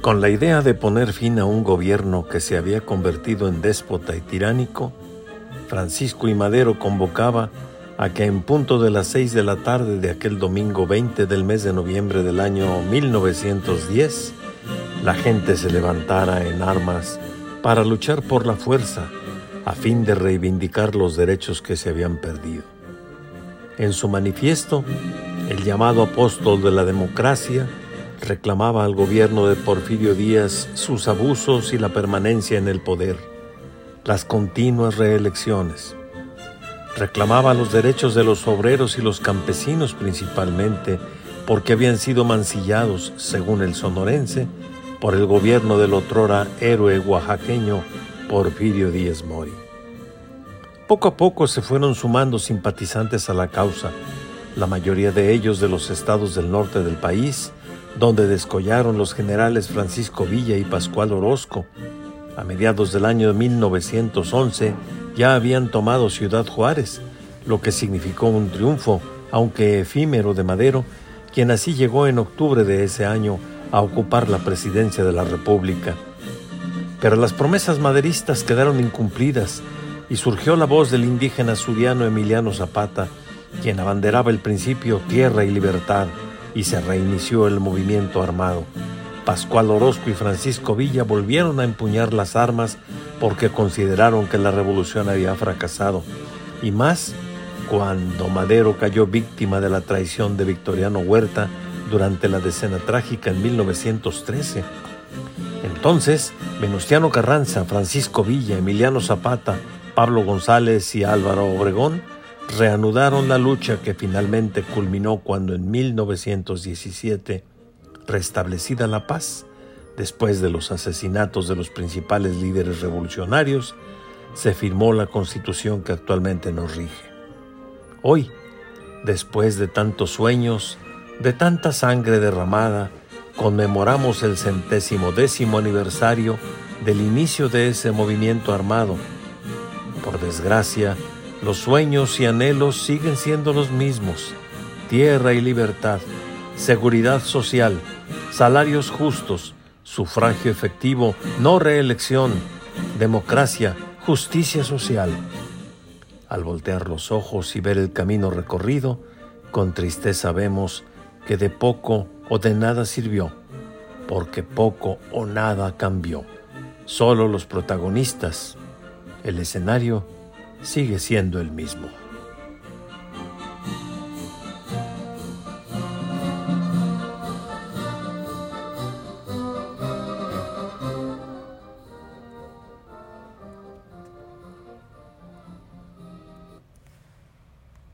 Con la idea de poner fin a un gobierno que se había convertido en déspota y tiránico, Francisco y Madero convocaba a que en punto de las seis de la tarde de aquel domingo 20 del mes de noviembre del año 1910, la gente se levantara en armas para luchar por la fuerza a fin de reivindicar los derechos que se habían perdido. En su manifiesto, el llamado apóstol de la democracia reclamaba al gobierno de Porfirio Díaz sus abusos y la permanencia en el poder, las continuas reelecciones. Reclamaba los derechos de los obreros y los campesinos principalmente porque habían sido mancillados, según el sonorense, por el gobierno del otrora héroe oaxaqueño Porfirio Díaz Mori. Poco a poco se fueron sumando simpatizantes a la causa, la mayoría de ellos de los estados del norte del país, donde descollaron los generales Francisco Villa y Pascual Orozco. A mediados del año 1911 ya habían tomado Ciudad Juárez, lo que significó un triunfo, aunque efímero de Madero, quien así llegó en octubre de ese año a ocupar la presidencia de la República. Pero las promesas maderistas quedaron incumplidas y surgió la voz del indígena suriano Emiliano Zapata, quien abanderaba el principio tierra y libertad, y se reinició el movimiento armado. Pascual Orozco y Francisco Villa volvieron a empuñar las armas porque consideraron que la revolución había fracasado, y más cuando Madero cayó víctima de la traición de Victoriano Huerta durante la decena trágica en 1913. Entonces, Venustiano Carranza, Francisco Villa, Emiliano Zapata, Pablo González y Álvaro Obregón reanudaron la lucha que finalmente culminó cuando en 1917, restablecida la paz, después de los asesinatos de los principales líderes revolucionarios, se firmó la constitución que actualmente nos rige. Hoy, después de tantos sueños, de tanta sangre derramada, conmemoramos el centésimo décimo aniversario del inicio de ese movimiento armado. Por desgracia, los sueños y anhelos siguen siendo los mismos. Tierra y libertad, seguridad social, salarios justos, sufragio efectivo, no reelección, democracia, justicia social. Al voltear los ojos y ver el camino recorrido, con tristeza vemos que de poco o de nada sirvió, porque poco o nada cambió. Solo los protagonistas, el escenario sigue siendo el mismo.